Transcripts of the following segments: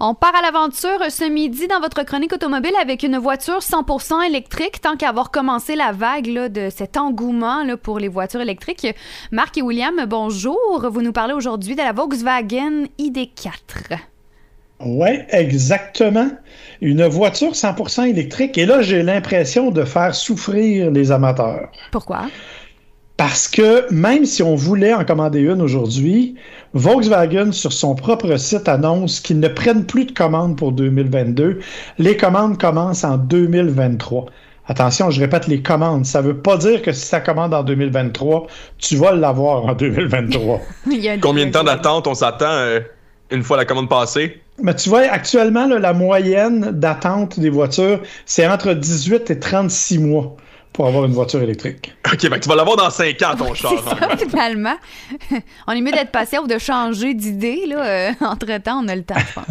On part à l'aventure ce midi dans votre chronique automobile avec une voiture 100% électrique, tant qu'à avoir commencé la vague là, de cet engouement là, pour les voitures électriques. Marc et William, bonjour. Vous nous parlez aujourd'hui de la Volkswagen ID4. Oui, exactement. Une voiture 100% électrique. Et là, j'ai l'impression de faire souffrir les amateurs. Pourquoi? Parce que même si on voulait en commander une aujourd'hui, Volkswagen, sur son propre site, annonce qu'ils ne prennent plus de commandes pour 2022. Les commandes commencent en 2023. Attention, je répète les commandes. Ça ne veut pas dire que si ça commande en 2023, tu vas l'avoir en 2023. Combien de temps d'attente on s'attend euh, une fois la commande passée? Mais tu vois, actuellement, la moyenne d'attente des voitures, c'est entre 18 et 36 mois pour avoir une voiture électrique. OK, ben tu vas l'avoir dans 5 ans, ton char. Ça, finalement. On est mieux d'être patient ou de changer d'idée. Là. Euh, entre-temps, on a le temps, je pense.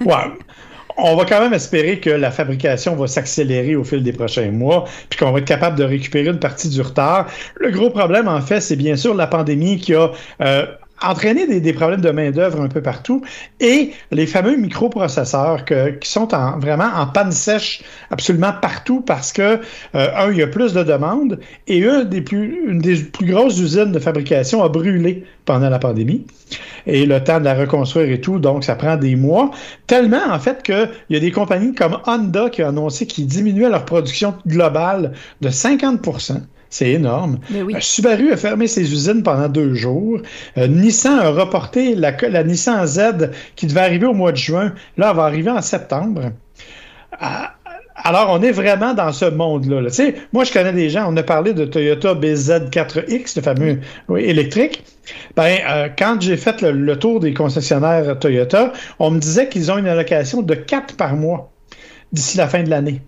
ouais. On va quand même espérer que la fabrication va s'accélérer au fil des prochains mois, puis qu'on va être capable de récupérer une partie du retard. Le gros problème, en fait, c'est bien sûr la pandémie qui a euh, entraîner des, problèmes de main-d'œuvre un peu partout et les fameux microprocesseurs qui sont vraiment en panne sèche absolument partout parce que, euh, un, il y a plus de demandes et une des, plus, une des plus grosses usines de fabrication a brûlé pendant la pandémie et le temps de la reconstruire et tout, donc ça prend des mois. Tellement, en fait, qu'il y a des compagnies comme Honda qui ont annoncé qu'ils diminuaient leur production globale de 50 c'est énorme. Euh, Subaru a fermé ses usines pendant deux jours. Euh, Nissan a reporté la, la, Nissan Z qui devait arriver au mois de juin. Là, elle va arriver en septembre. Ah, alors, on est vraiment dans ce monde-là. Moi, je connais des gens, on a parlé de Toyota BZ4X, le fameux électrique. Ben, euh, quand j'ai fait le, tour des concessionnaires Toyota, on me disait qu'ils ont une allocation de 4 par mois d'ici la fin de l'année.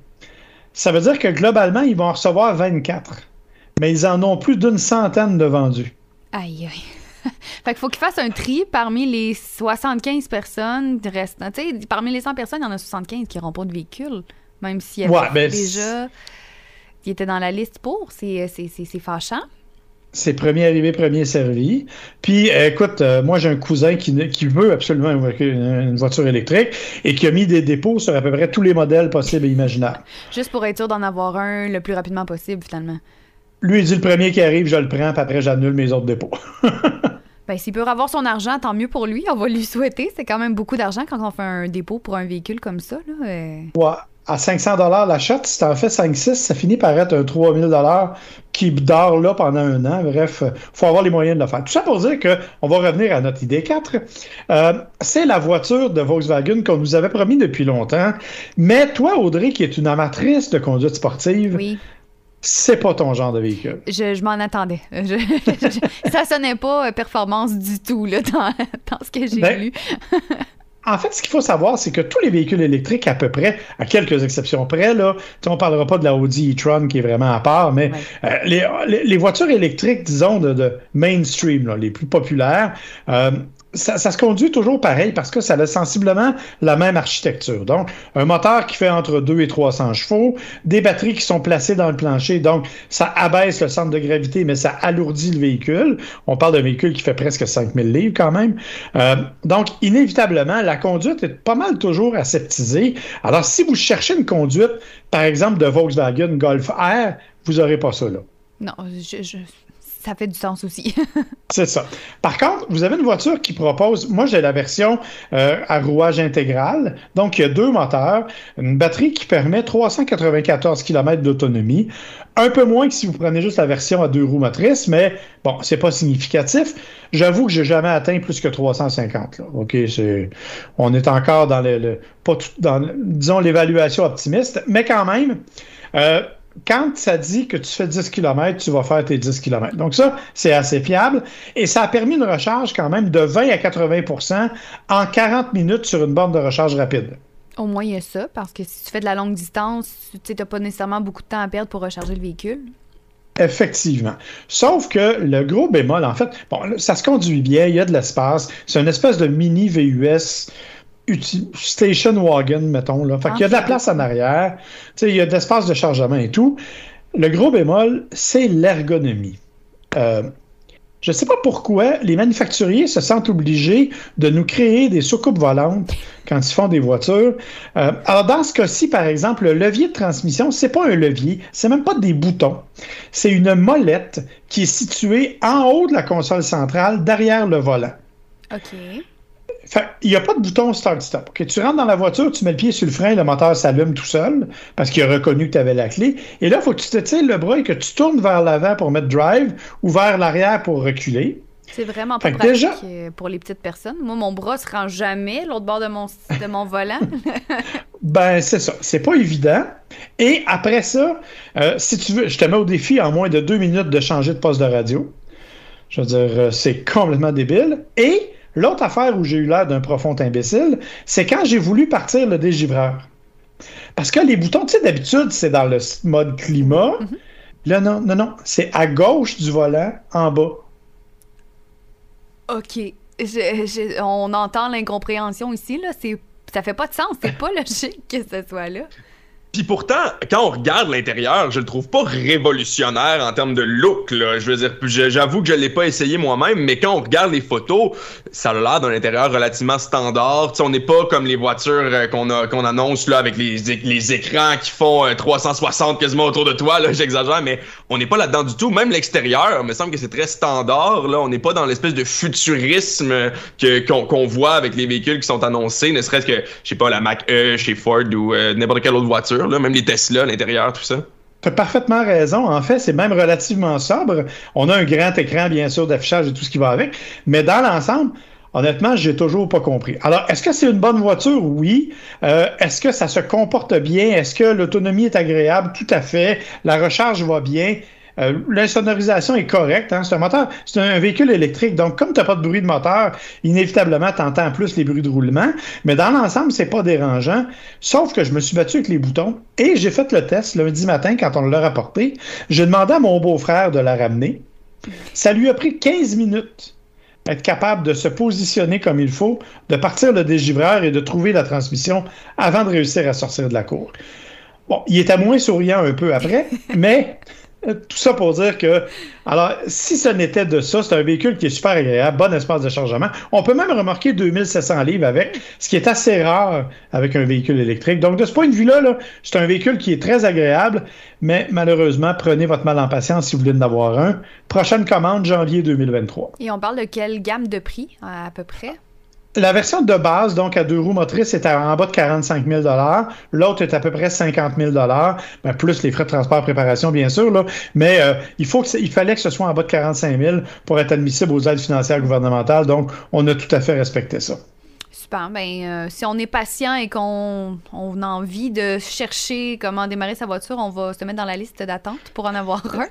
Ça veut dire que globalement, ils vont en recevoir 24 mais ils en ont plus d'une centaine de vendus. Aïe, aïe. fait qu'il faut qu'ils fassent un tri parmi les 75 personnes restant. Tu sais, parmi les 100 personnes, il y en a 75 qui n'auront pas de véhicule, même s'il y avait ben, déjà qui étaient dans la liste pour. C'est fâchant. C'est premier arrivé, premier servi. Puis, écoute, euh, moi, j'ai un cousin qui, qui, veut absolument une, voiture électrique et qui a mis des dépôts sur à peu près tous les modèles possibles et imaginables. Juste pour être sûr d'en avoir un le plus rapidement possible, finalement. Lui, il dit le premier qui arrive, je le prends, puis après, j'annule mes autres dépôts. ben, s'il peut avoir son argent, tant mieux pour lui. On va lui souhaiter. C'est quand même beaucoup d'argent quand on fait un dépôt pour un véhicule comme ça. Là. Euh. Ouais. À 500 l'achat, si t'en fais 5-6, ça finit par être un 3000 qui dort là pendant un an. Bref, faut avoir les moyens de le faire. Tout ça pour dire qu'on va revenir à notre idée 4. Euh, c'est la voiture de Volkswagen qu'on nous avait promis depuis longtemps. Mais toi, Audrey, qui est une amatrice de conduite sportive, oui c'est pas ton genre de véhicule. Je, m'en attendais. ça sonnait pas euh, performance du tout là, dans, ce que j'ai ben, lu. en fait, ce qu'il faut savoir, c'est que tous les véhicules électriques, à peu près, à quelques exceptions près, là, on ne parlera pas de la Audi e-tron qui est vraiment à part, mais euh, les, voitures électriques, disons, de, mainstream, les plus populaires, euh, ça, se conduit toujours pareil parce que ça a sensiblement la même architecture. Donc, un moteur qui fait entre 2 et 300 chevaux, des batteries qui sont placées dans le plancher, donc ça abaisse le centre de gravité, mais ça alourdit le véhicule. On parle d'un véhicule qui fait presque 5000 livres quand même. Euh, donc, inévitablement, la conduite est pas mal toujours aseptisée. Alors, si vous cherchez une conduite, par exemple, de Volkswagen Golf R, vous n'aurez pas ça là. Non, je ça fait du sens aussi. c'est ça. Par contre, vous avez une voiture qui propose, moi j'ai la version euh, à rouage intégral, donc il y a deux moteurs, une batterie qui permet 394 km d'autonomie, un peu moins que si vous prenez juste la version à deux roues motrices, mais bon, c'est pas significatif. J'avoue que j'ai jamais atteint plus que 350. Là. OK, c'est, on est encore dans le, dans, disons, l'évaluation optimiste, mais quand même, euh, quand ça dit que tu fais 10 km, tu vas faire tes 10 km. Donc ça, c'est assez fiable. Et ça a permis une recharge quand même de 20 à 80% en 40 minutes sur une borne de recharge rapide. Au moins, il y a ça, parce que si tu fais de la longue distance, tu n'as pas nécessairement beaucoup de temps à perdre pour recharger le véhicule. Effectivement. Sauf que le gros bémol, en fait, bon, ça se conduit bien, il y a de l'espace. C'est une espèce de mini VUS station wagon, mettons. Là. Fait qu'il y a de la ah, place en arrière, il y a de l'espace de chargement et tout. Le gros bémol, c'est l'ergonomie. Euh, Je ne sais pas pourquoi les manufacturiers se sentent obligés de nous créer des soucoupes volantes quand ils font des voitures. Euh, alors, dans ce cas-ci, par exemple, le levier de transmission, c'est pas un levier, c'est même pas des boutons. C'est une molette qui est située en haut de la console centrale, derrière le volant. OK. Fait, il n'y a pas de bouton start-stop. Okay, tu rentres dans la voiture, tu mets le pied sur le frein, le moteur s'allume tout seul parce qu'il a reconnu que tu avais la clé. Et là, il faut que tu te tires le bras et que tu tournes vers l'avant pour mettre drive ou vers l'arrière pour reculer. C'est vraiment pas pratique déjà... pour les petites personnes. Moi, mon bras se rend jamais l'autre bord de mon, de mon volant. ben, c'est ça. C'est pas évident. Et après ça, euh, si tu veux, je te mets au défi en moins de deux minutes de changer de poste de radio. Je veux dire, euh, c'est complètement débile. Et L'autre affaire où j'ai eu l'air d'un profond imbécile, c'est quand j'ai voulu partir le dégivreur. Parce que les boutons, tu sais, d'habitude, c'est dans le mode climat. Mhm. Là, non, non, non. C'est à gauche du volant, en bas. OK. on entend l'incompréhension ici, là. C'est, ça fait pas de sens. C'est pas logique que ce soit là. Puis pourtant, quand on regarde l'intérieur, je le trouve pas révolutionnaire en termes de look. Là. Je veux dire, j'avoue que je l'ai pas essayé moi-même, mais quand on regarde les photos, ça a l'air d'un intérieur relativement standard. T'sais, on n'est pas comme les voitures euh, qu'on qu'on annonce là avec les, les écrans qui font 360 euh, quasiment autour de toi. J'exagère, mais on n'est pas là-dedans du tout. Même l'extérieur, me semble que c'est très standard. Là, on n'est pas dans l'espèce de futurisme que qu'on voit avec les véhicules qui sont annoncés, ne serait-ce que, je sais pas, la Mac E chez Ford ou euh, n'importe quelle autre voiture même les Tesla à l'intérieur, tout ça. Tu as parfaitement raison. En fait, c'est même relativement sobre. On a un grand écran, bien sûr, d'affichage et tout ce qui va avec. Mais dans l'ensemble, honnêtement, j'ai toujours pas compris. Alors, est-ce que c'est une bonne voiture? Oui. Euh, est-ce que ça se comporte bien? Est-ce que l'autonomie est agréable? Tout à fait. La recharge va bien. Euh, l'insonorisation est correcte. Hein? C'est un moteur, c'est un véhicule électrique. Donc, comme tu n'as pas de bruit de moteur, inévitablement, tu entends plus les bruits de roulement. Mais dans l'ensemble, c'est pas dérangeant. Sauf que je me suis battu avec les boutons et j'ai fait le test lundi matin quand on l'a rapporté. J'ai demandé à mon beau-frère de la ramener. Ça lui a pris 15 minutes être capable de se positionner comme il faut, de partir le dégivreur et de trouver la transmission avant de réussir à sortir de la cour. Bon, il était moins souriant un peu après, mais tout ça pour dire que, alors, si ce n'était de ça, c'est un véhicule qui est super agréable, bon espace de chargement. On peut même remarquer 2700 livres avec, ce qui est assez rare avec un véhicule électrique. Donc, de ce point de vue-là, -là, c'est un véhicule qui est très agréable, mais malheureusement, prenez votre mal en patience si vous voulez en avoir un. Prochaine commande, janvier 2023. Et on parle de quelle gamme de prix, à peu près? La version de base, donc à deux roues motrices, est en bas de 45 000 L'autre est à peu près 50 000 ben, plus les frais de transport préparation, bien sûr. Là. Mais euh, il, faut que il fallait que ce soit en bas de 45 000 pour être admissible aux aides financières gouvernementales. Donc, on a tout à fait respecté ça. Super. Ben, euh, si on est patient et qu'on on a envie de chercher comment démarrer sa voiture, on va se mettre dans la liste d'attente pour en avoir un.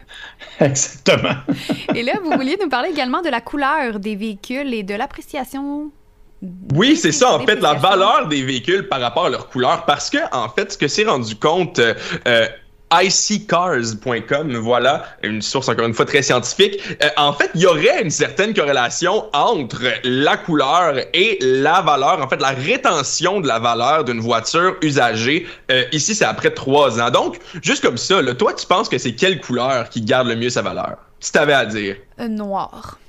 Exactement. et là, vous vouliez nous parler également de la couleur des véhicules et de l'appréciation oui, c'est ça, en fait, la valeur des véhicules par rapport à leur couleur. Parce que, en fait, ce que s'est rendu compte. Euh, iccars.com, voilà, une source encore une fois très scientifique. Euh, en fait, il y aurait une certaine corrélation entre la couleur et la valeur, en fait, la rétention de la valeur d'une voiture usagée. Euh, ici, c'est après trois ans. Donc, juste comme ça, là, toi, tu penses que c'est quelle couleur qui garde le mieux sa valeur? Si t'avais à dire. noir.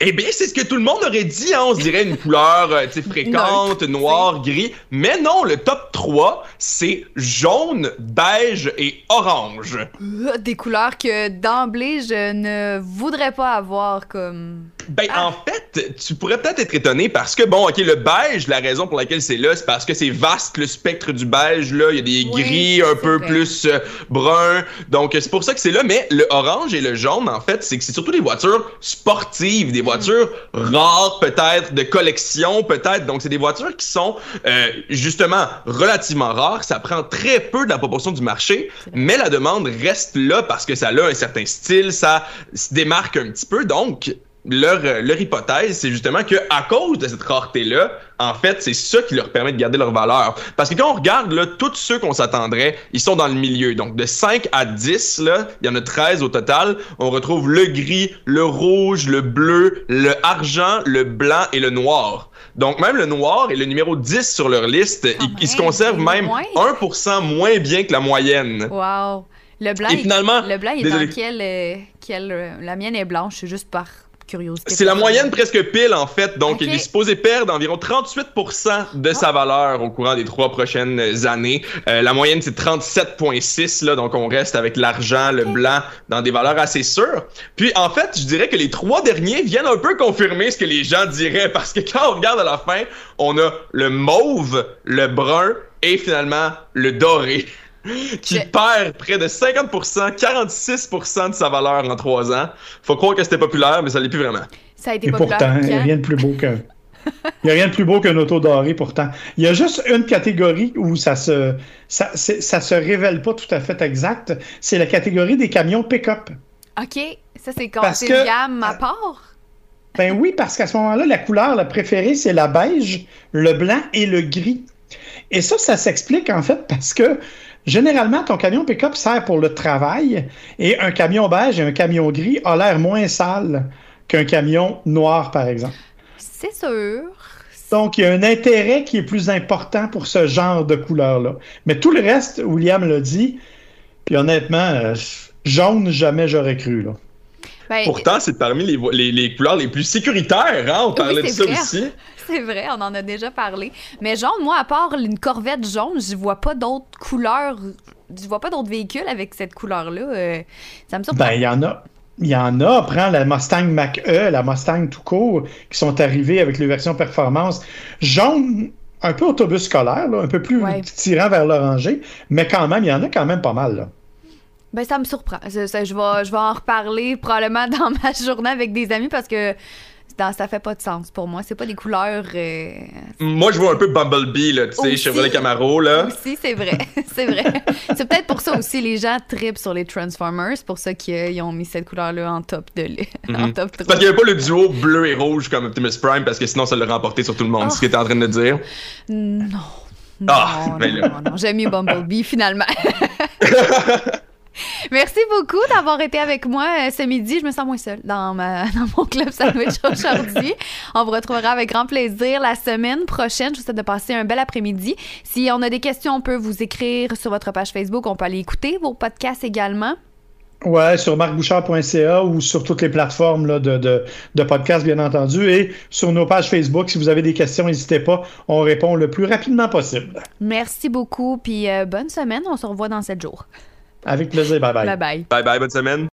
Eh bien, c'est ce que tout le monde aurait dit, hein? on se dirait une couleur euh, fréquente, noir, gris. Mais non, le top 3, c'est jaune, beige et orange. Euh, des couleurs que d'emblée, je ne voudrais pas avoir comme... Ben, ah. en fait, tu pourrais peut-être être étonné parce que, bon, OK, le beige, la raison pour laquelle c'est là, c'est parce que c'est vaste le spectre du beige, là. Il y a des gris un peu plus euh, bruns. Donc, c'est pour ça que c'est là. Mais le orange et le jaune, en fait, c'est que c'est surtout des voitures sportives, des voitures rares, peut-être, de collection, peut-être. Donc, c'est des voitures qui sont, euh, justement, relativement rares. Ça prend très peu de la proportion du marché, mais la demande reste là parce que ça a un certain style, ça se démarque un petit peu. Donc, leur, euh, leur hypothèse, c'est justement que à cause de cette rareté-là, en fait, c'est ça qui leur permet de garder leur valeur. Parce que quand on regarde, là, tous ceux qu'on s'attendrait, ils sont dans le milieu. Donc, de 5 à 10, là, il y en a 13 au total. On retrouve le gris, le rouge, le bleu, le argent, le blanc et le noir. Donc, même le noir est le numéro 10 sur leur liste. ils, se conservent même 1% moins bien que la moyenne. Wow. Le blanc, et finalement, le blanc est dans quel, euh, quel, euh, La mienne est blanche, c'est juste par curiosité. C'est la moyenne presque pile, en fait. Donc, il est supposé perdre environ 38% de sa ah. valeur au courant des trois prochaines années. Euh, la moyenne, c'est 37,6, là. Donc, on reste avec l'argent, le blanc, dans des valeurs assez sûres. Puis, en fait, je dirais que les trois derniers viennent un peu confirmer ce que les gens diraient. Parce que quand on regarde à la fin, on a le mauve, le brun et finalement le doré qui perd près de 50%, 46% de sa valeur en trois ans. Faut croire que c'était populaire, mais ça l'est plus vraiment. Ça a été Et populaire. pourtant, il n'y a rien de plus beau qu'un. Il n'y a rien de plus beau qu'un auto doré, pourtant. Il y a juste une catégorie où ça se, ça, ça se révèle pas tout à fait exact. C'est la catégorie des camions pick-up. OK. Ça, c'est quand c'est une gamme à part? Ben oui, parce qu'à ce moment-là, la couleur la préférée, c'est la beige, le blanc et le gris. Et ça, ça s'explique en fait parce que généralement, ton camion pick-up sert pour le travail et un camion beige et un camion gris a l'air moins sale qu'un camion noir, par exemple. C'est sûr. Donc, il y a un intérêt qui est plus important pour ce genre de couleur-là. Mais tout le reste, William l'a dit, puis honnêtement, euh, jaune, jamais j'aurais cru. Là. Ben, Pourtant, c'est parmi les, les, couleurs les plus sécuritaires. Hein? On parlait de ça aussi. C'est vrai, on en a déjà parlé. Mais jaune, moi, à part une Corvette jaune, je vois pas d'autres couleurs. Je vois pas d'autres véhicules avec cette couleur-là. Euh, ça me surprend. Ben, il y en a. Il y en a, prends la Mustang Mach-E, la Mustang tout court, qui sont arrivés avec les versions performance. Jaune, un peu autobus scolaire, un peu plus tirant vers l'oranger, mais quand même, il y en a quand même pas mal. Là. Ben, ça me surprend. je, vais, je vais en reparler probablement dans ma journée avec des amis parce que ça fait pas de sens pour moi. C'est pas des couleurs. Euh, moi, je vois un peu Bumblebee, là, tu sais, Chevrolet Camaro, là. Aussi, c'est vrai. c'est vrai. c'est peut-être pour ça aussi les gens tripent sur les Transformers. C'est pour ça qu'ils ont mis cette couleur-là en top de mhm. Parce qu'il n'y avait pas le duo bleu et rouge comme Optimus Prime, parce que sinon, ça l'aurait remporté sur tout le monde. ce qu'il était en train de dire. Non. Ah, non, non, non, J'aime mieux Bumblebee, finalement. Merci beaucoup d'avoir été avec moi euh, ce midi. Je me sens moins seule dans, ma, dans mon club sandwich aujourd'hui. On vous retrouvera avec grand plaisir la semaine prochaine. Je vous souhaite de passer un bel après-midi. Si on a des questions, on peut vous écrire sur votre page Facebook. On peut aller écouter vos podcasts également. Ouais, sur marcbouchard.ca ou sur toutes les plateformes là, de, de, de podcasts, bien entendu. Et sur nos pages Facebook, si vous avez des questions, n'hésitez pas. On répond le plus rapidement possible. Merci beaucoup. Puis euh, bonne semaine. On se revoit dans sept jours. Avec plaisir. Bye bye. Bye bye. Bye bye. Bonne semaine.